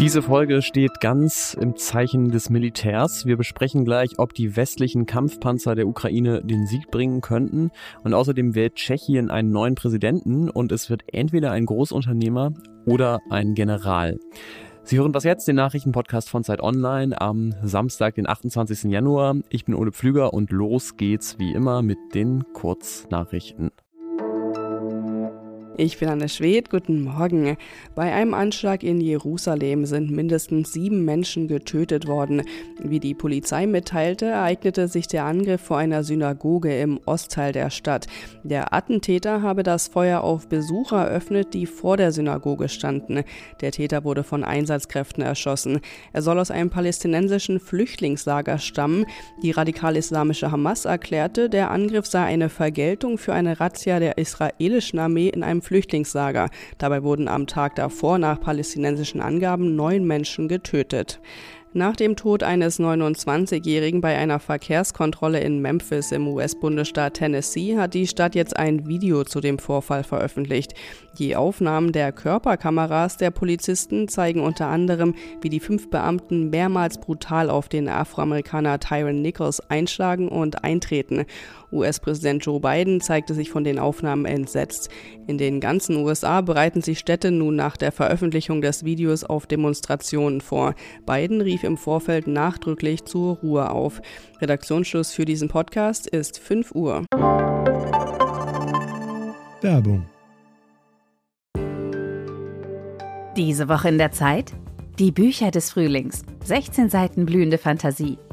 Diese Folge steht ganz im Zeichen des Militärs. Wir besprechen gleich, ob die westlichen Kampfpanzer der Ukraine den Sieg bringen könnten. Und außerdem wählt Tschechien einen neuen Präsidenten und es wird entweder ein Großunternehmer oder ein General. Sie hören was jetzt, den Nachrichtenpodcast von Zeit Online am Samstag, den 28. Januar. Ich bin Ole Pflüger und los geht's wie immer mit den Kurznachrichten. Ich bin Anne Schwed, guten Morgen. Bei einem Anschlag in Jerusalem sind mindestens sieben Menschen getötet worden. Wie die Polizei mitteilte, ereignete sich der Angriff vor einer Synagoge im Ostteil der Stadt. Der Attentäter habe das Feuer auf Besucher eröffnet, die vor der Synagoge standen. Der Täter wurde von Einsatzkräften erschossen. Er soll aus einem palästinensischen Flüchtlingslager stammen. Die radikal-islamische Hamas erklärte, der Angriff sei eine Vergeltung für eine Razzia der israelischen Armee in einem Flüchtlingslager. Dabei wurden am Tag davor nach palästinensischen Angaben neun Menschen getötet. Nach dem Tod eines 29-Jährigen bei einer Verkehrskontrolle in Memphis im US-Bundesstaat Tennessee hat die Stadt jetzt ein Video zu dem Vorfall veröffentlicht. Die Aufnahmen der Körperkameras der Polizisten zeigen unter anderem, wie die fünf Beamten mehrmals brutal auf den Afroamerikaner Tyron Nichols einschlagen und eintreten. US-Präsident Joe Biden zeigte sich von den Aufnahmen entsetzt. In den ganzen USA bereiten sich Städte nun nach der Veröffentlichung des Videos auf Demonstrationen vor. Biden rief im Vorfeld nachdrücklich zur Ruhe auf. Redaktionsschluss für diesen Podcast ist 5 Uhr. Werbung. Diese Woche in der Zeit? Die Bücher des Frühlings. 16 Seiten blühende Fantasie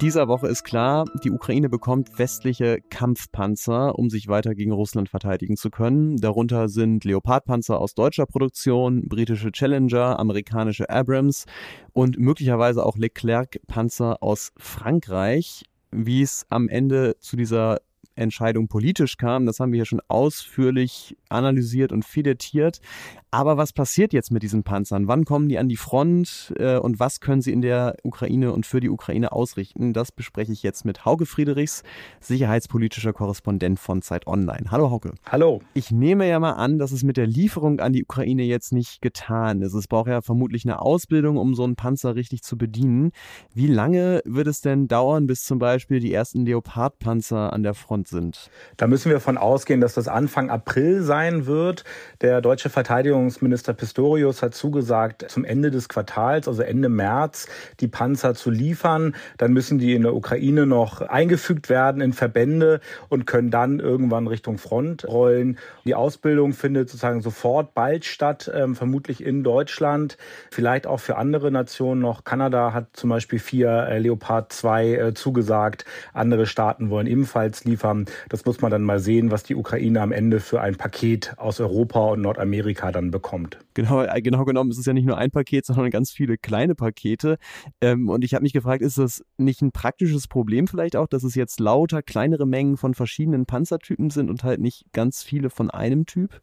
dieser Woche ist klar, die Ukraine bekommt westliche Kampfpanzer, um sich weiter gegen Russland verteidigen zu können. Darunter sind Leopardpanzer aus deutscher Produktion, britische Challenger, amerikanische Abrams und möglicherweise auch Leclerc-Panzer aus Frankreich. Wie es am Ende zu dieser Entscheidung politisch kam. Das haben wir hier schon ausführlich analysiert und filetiert. Aber was passiert jetzt mit diesen Panzern? Wann kommen die an die Front äh, und was können sie in der Ukraine und für die Ukraine ausrichten? Das bespreche ich jetzt mit Hauke Friedrichs, sicherheitspolitischer Korrespondent von Zeit Online. Hallo Hauke. Hallo. Ich nehme ja mal an, dass es mit der Lieferung an die Ukraine jetzt nicht getan ist. Es braucht ja vermutlich eine Ausbildung, um so einen Panzer richtig zu bedienen. Wie lange wird es denn dauern, bis zum Beispiel die ersten Leopardpanzer an der Front sind? Da müssen wir davon ausgehen, dass das Anfang April sein wird. Der deutsche Verteidigungs Verteidigungsminister Pistorius hat zugesagt, zum Ende des Quartals, also Ende März, die Panzer zu liefern. Dann müssen die in der Ukraine noch eingefügt werden in Verbände und können dann irgendwann Richtung Front rollen. Die Ausbildung findet sozusagen sofort bald statt, ähm, vermutlich in Deutschland, vielleicht auch für andere Nationen noch. Kanada hat zum Beispiel vier äh, Leopard 2 äh, zugesagt. Andere Staaten wollen ebenfalls liefern. Das muss man dann mal sehen, was die Ukraine am Ende für ein Paket aus Europa und Nordamerika dann bekommt. Genau, äh, genau genommen ist es ja nicht nur ein Paket, sondern ganz viele kleine Pakete. Ähm, und ich habe mich gefragt, ist das nicht ein praktisches Problem vielleicht auch, dass es jetzt lauter kleinere Mengen von verschiedenen Panzertypen sind und halt nicht ganz viele von einem Typ?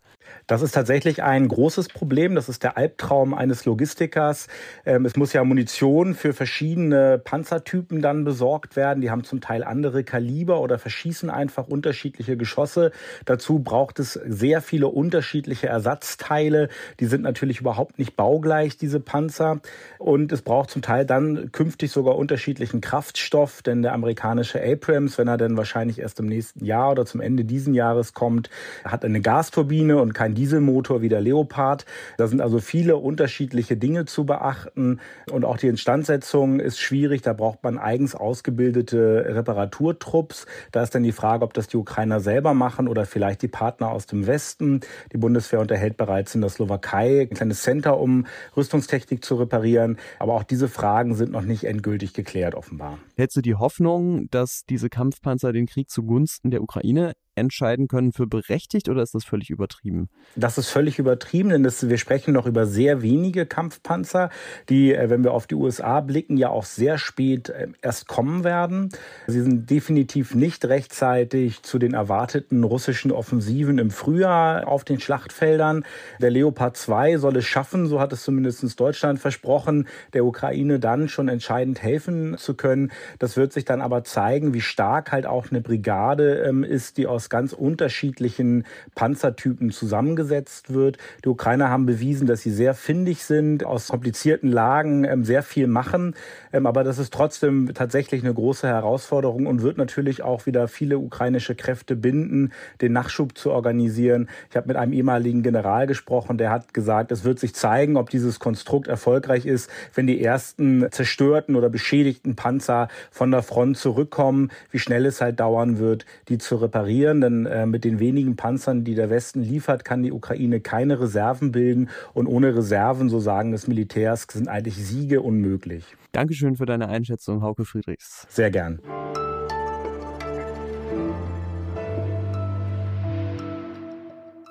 Das ist tatsächlich ein großes Problem. Das ist der Albtraum eines Logistikers. Ähm, es muss ja Munition für verschiedene Panzertypen dann besorgt werden. Die haben zum Teil andere Kaliber oder verschießen einfach unterschiedliche Geschosse. Dazu braucht es sehr viele unterschiedliche Ersatzteile die sind natürlich überhaupt nicht baugleich, diese Panzer. Und es braucht zum Teil dann künftig sogar unterschiedlichen Kraftstoff, denn der amerikanische Abrams, wenn er dann wahrscheinlich erst im nächsten Jahr oder zum Ende diesen Jahres kommt, hat eine Gasturbine und kein Dieselmotor wie der Leopard. Da sind also viele unterschiedliche Dinge zu beachten. Und auch die Instandsetzung ist schwierig. Da braucht man eigens ausgebildete Reparaturtrupps. Da ist dann die Frage, ob das die Ukrainer selber machen oder vielleicht die Partner aus dem Westen. Die Bundeswehr unterhält bereits in der Slowakei, ein kleines Center, um Rüstungstechnik zu reparieren. Aber auch diese Fragen sind noch nicht endgültig geklärt, offenbar. Hättest du die Hoffnung, dass diese Kampfpanzer den Krieg zugunsten der Ukraine entscheiden können, für berechtigt oder ist das völlig übertrieben? Das ist völlig übertrieben, denn das, wir sprechen noch über sehr wenige Kampfpanzer, die, äh, wenn wir auf die USA blicken, ja auch sehr spät äh, erst kommen werden. Sie sind definitiv nicht rechtzeitig zu den erwarteten russischen Offensiven im Frühjahr auf den Schlachtfeldern. Der Leopard 2 soll es schaffen, so hat es zumindest Deutschland versprochen, der Ukraine dann schon entscheidend helfen zu können. Das wird sich dann aber zeigen, wie stark halt auch eine Brigade ähm, ist, die aus ganz unterschiedlichen Panzertypen zusammengesetzt wird. Die Ukrainer haben bewiesen, dass sie sehr findig sind, aus komplizierten Lagen ähm, sehr viel machen. Ähm, aber das ist trotzdem tatsächlich eine große Herausforderung und wird natürlich auch wieder viele ukrainische Kräfte binden, den Nachschub zu organisieren. Ich habe mit einem ehemaligen General gesprochen, der hat gesagt, es wird sich zeigen, ob dieses Konstrukt erfolgreich ist, wenn die ersten zerstörten oder beschädigten Panzer von der Front zurückkommen, wie schnell es halt dauern wird, die zu reparieren. Denn äh, mit den wenigen Panzern, die der Westen liefert, kann die Ukraine keine Reserven bilden. Und ohne Reserven, so sagen des Militärs, sind eigentlich Siege unmöglich. Dankeschön für deine Einschätzung, Hauke Friedrichs. Sehr gern.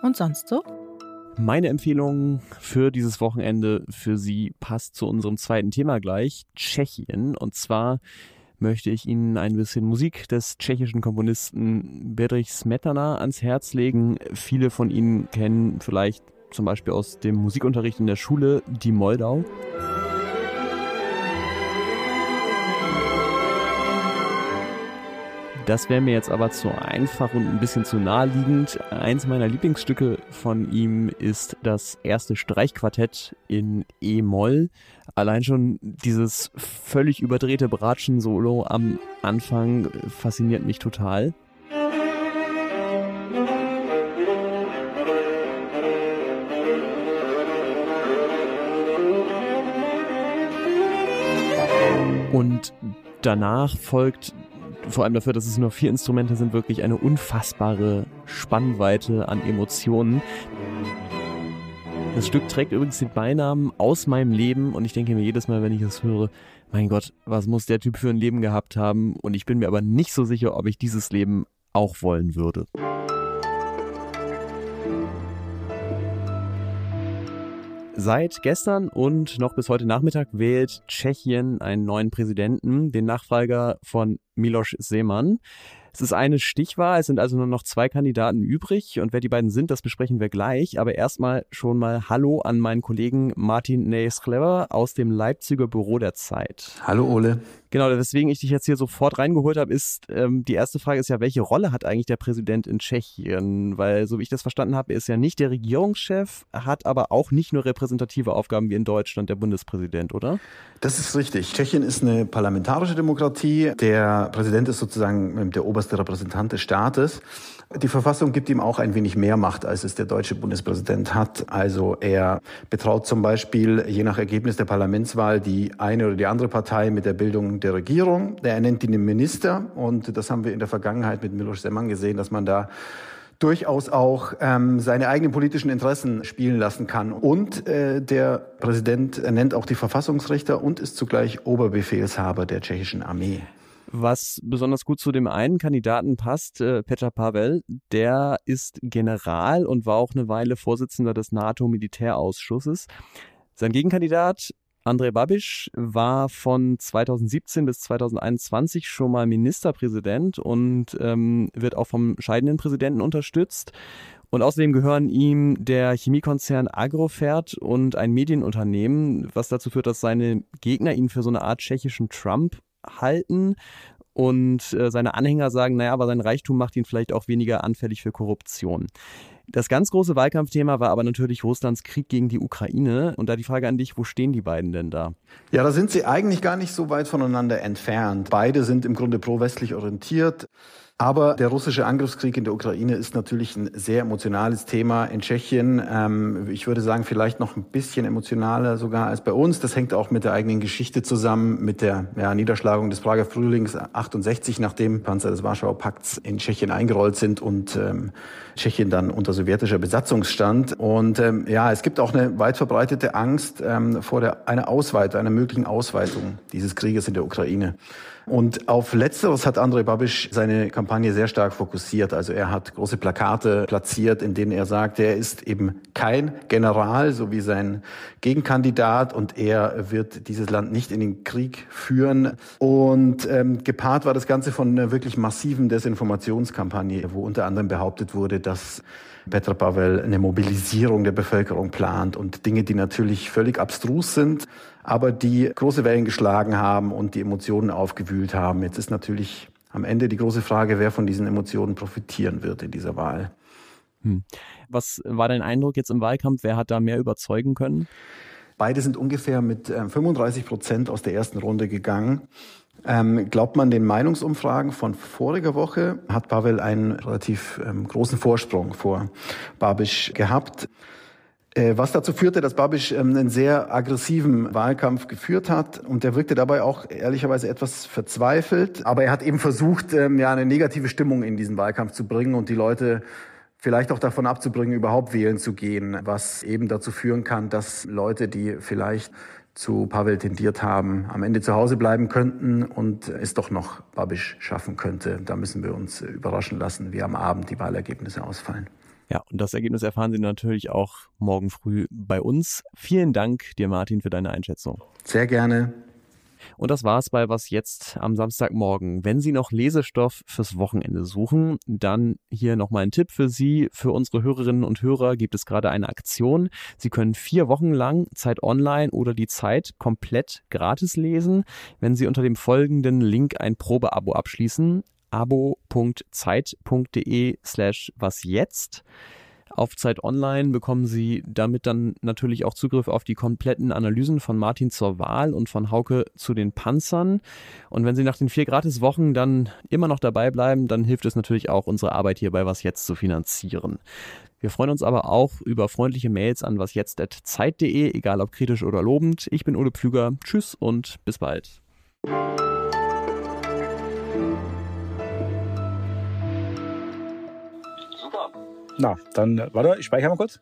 Und sonst so? Meine Empfehlung für dieses Wochenende für Sie passt zu unserem zweiten Thema gleich, Tschechien. Und zwar möchte ich Ihnen ein bisschen Musik des tschechischen Komponisten Bedřich Smetana ans Herz legen. Viele von Ihnen kennen vielleicht zum Beispiel aus dem Musikunterricht in der Schule die Moldau. Das wäre mir jetzt aber zu einfach und ein bisschen zu naheliegend. Eins meiner Lieblingsstücke von ihm ist das erste Streichquartett in E-Moll. Allein schon dieses völlig überdrehte Bratschen-Solo am Anfang fasziniert mich total. Und danach folgt vor allem dafür, dass es nur vier Instrumente sind, wirklich eine unfassbare Spannweite an Emotionen. Das Stück trägt übrigens den Beinamen aus meinem Leben und ich denke mir jedes Mal, wenn ich es höre, mein Gott, was muss der Typ für ein Leben gehabt haben? Und ich bin mir aber nicht so sicher, ob ich dieses Leben auch wollen würde. Seit gestern und noch bis heute Nachmittag wählt Tschechien einen neuen Präsidenten, den Nachfolger von Miloš Zeman. Es ist eine Stichwahl, es sind also nur noch zwei Kandidaten übrig und wer die beiden sind, das besprechen wir gleich. Aber erstmal schon mal Hallo an meinen Kollegen Martin Neesklever aus dem Leipziger Büro der Zeit. Hallo Ole. Genau, weswegen ich dich jetzt hier sofort reingeholt habe, ist, ähm, die erste Frage ist ja, welche Rolle hat eigentlich der Präsident in Tschechien? Weil, so wie ich das verstanden habe, er ist ja nicht der Regierungschef, hat aber auch nicht nur repräsentative Aufgaben wie in Deutschland der Bundespräsident, oder? Das ist richtig. Tschechien ist eine parlamentarische Demokratie. Der Präsident ist sozusagen der oberste Repräsentant des Staates. Die Verfassung gibt ihm auch ein wenig mehr Macht, als es der deutsche Bundespräsident hat. Also er betraut zum Beispiel je nach Ergebnis der Parlamentswahl die eine oder die andere Partei mit der Bildung der Regierung. Er nennt ihn den Minister und das haben wir in der Vergangenheit mit Miloš Zeman gesehen, dass man da durchaus auch ähm, seine eigenen politischen Interessen spielen lassen kann. Und äh, der Präsident ernennt auch die Verfassungsrichter und ist zugleich Oberbefehlshaber der tschechischen Armee. Was besonders gut zu dem einen Kandidaten passt, äh, Petr Pavel, der ist General und war auch eine Weile Vorsitzender des NATO-Militärausschusses. Sein Gegenkandidat Andrej Babiš war von 2017 bis 2021 schon mal Ministerpräsident und ähm, wird auch vom scheidenden Präsidenten unterstützt. Und außerdem gehören ihm der Chemiekonzern Agrofert und ein Medienunternehmen, was dazu führt, dass seine Gegner ihn für so eine Art tschechischen Trump halten. Und äh, seine Anhänger sagen, naja, aber sein Reichtum macht ihn vielleicht auch weniger anfällig für Korruption. Das ganz große Wahlkampfthema war aber natürlich Russlands Krieg gegen die Ukraine. Und da die Frage an dich, wo stehen die beiden denn da? Ja, da sind sie eigentlich gar nicht so weit voneinander entfernt. Beide sind im Grunde pro-westlich orientiert. Aber der russische Angriffskrieg in der Ukraine ist natürlich ein sehr emotionales Thema in Tschechien. Ähm, ich würde sagen, vielleicht noch ein bisschen emotionaler sogar als bei uns. Das hängt auch mit der eigenen Geschichte zusammen, mit der ja, Niederschlagung des Prager Frühlings 68, nachdem Panzer des Warschauer Pakts in Tschechien eingerollt sind und ähm, Tschechien dann unter sowjetischer Besatzung stand. Und ähm, ja, es gibt auch eine weit verbreitete Angst ähm, vor der, einer Ausweitung, einer möglichen Ausweitung dieses Krieges in der Ukraine. Und auf Letzteres hat André Babisch seine Kampagne sehr stark fokussiert. Also er hat große Plakate platziert, in denen er sagt, er ist eben kein General, so wie sein Gegenkandidat, und er wird dieses Land nicht in den Krieg führen. Und ähm, gepaart war das Ganze von einer wirklich massiven Desinformationskampagne, wo unter anderem behauptet wurde, dass Petra Pavel eine Mobilisierung der Bevölkerung plant und Dinge, die natürlich völlig abstrus sind, aber die große Wellen geschlagen haben und die Emotionen aufgewühlt haben. Jetzt ist natürlich am Ende die große Frage, wer von diesen Emotionen profitieren wird in dieser Wahl. Hm. Was war dein Eindruck jetzt im Wahlkampf? Wer hat da mehr überzeugen können? Beide sind ungefähr mit 35 ähm, Prozent aus der ersten Runde gegangen. Ähm, glaubt man den Meinungsumfragen von voriger Woche, hat Pavel einen relativ ähm, großen Vorsprung vor Babisch gehabt. Äh, was dazu führte, dass Babisch ähm, einen sehr aggressiven Wahlkampf geführt hat und der wirkte dabei auch ehrlicherweise etwas verzweifelt. Aber er hat eben versucht, ähm, ja eine negative Stimmung in diesen Wahlkampf zu bringen und die Leute vielleicht auch davon abzubringen, überhaupt wählen zu gehen, was eben dazu führen kann, dass Leute, die vielleicht zu Pavel tendiert haben, am Ende zu Hause bleiben könnten und es doch noch Babisch schaffen könnte. Da müssen wir uns überraschen lassen, wie am Abend die Wahlergebnisse ausfallen. Ja, und das Ergebnis erfahren Sie natürlich auch morgen früh bei uns. Vielen Dank dir, Martin, für deine Einschätzung. Sehr gerne. Und das war's bei Was jetzt am Samstagmorgen. Wenn Sie noch Lesestoff fürs Wochenende suchen, dann hier nochmal ein Tipp für Sie. Für unsere Hörerinnen und Hörer gibt es gerade eine Aktion. Sie können vier Wochen lang Zeit Online oder die Zeit komplett gratis lesen, wenn Sie unter dem folgenden Link ein Probeabo abschließen. abo.zeit.de slash was jetzt. Auf Zeit Online bekommen Sie damit dann natürlich auch Zugriff auf die kompletten Analysen von Martin zur Wahl und von Hauke zu den Panzern. Und wenn Sie nach den vier Gratiswochen dann immer noch dabei bleiben, dann hilft es natürlich auch, unsere Arbeit hierbei was jetzt zu finanzieren. Wir freuen uns aber auch über freundliche Mails an wasjetzt.zeit.de, egal ob kritisch oder lobend. Ich bin Ole Pflüger. Tschüss und bis bald. Na, dann, warte, ich speichere mal kurz.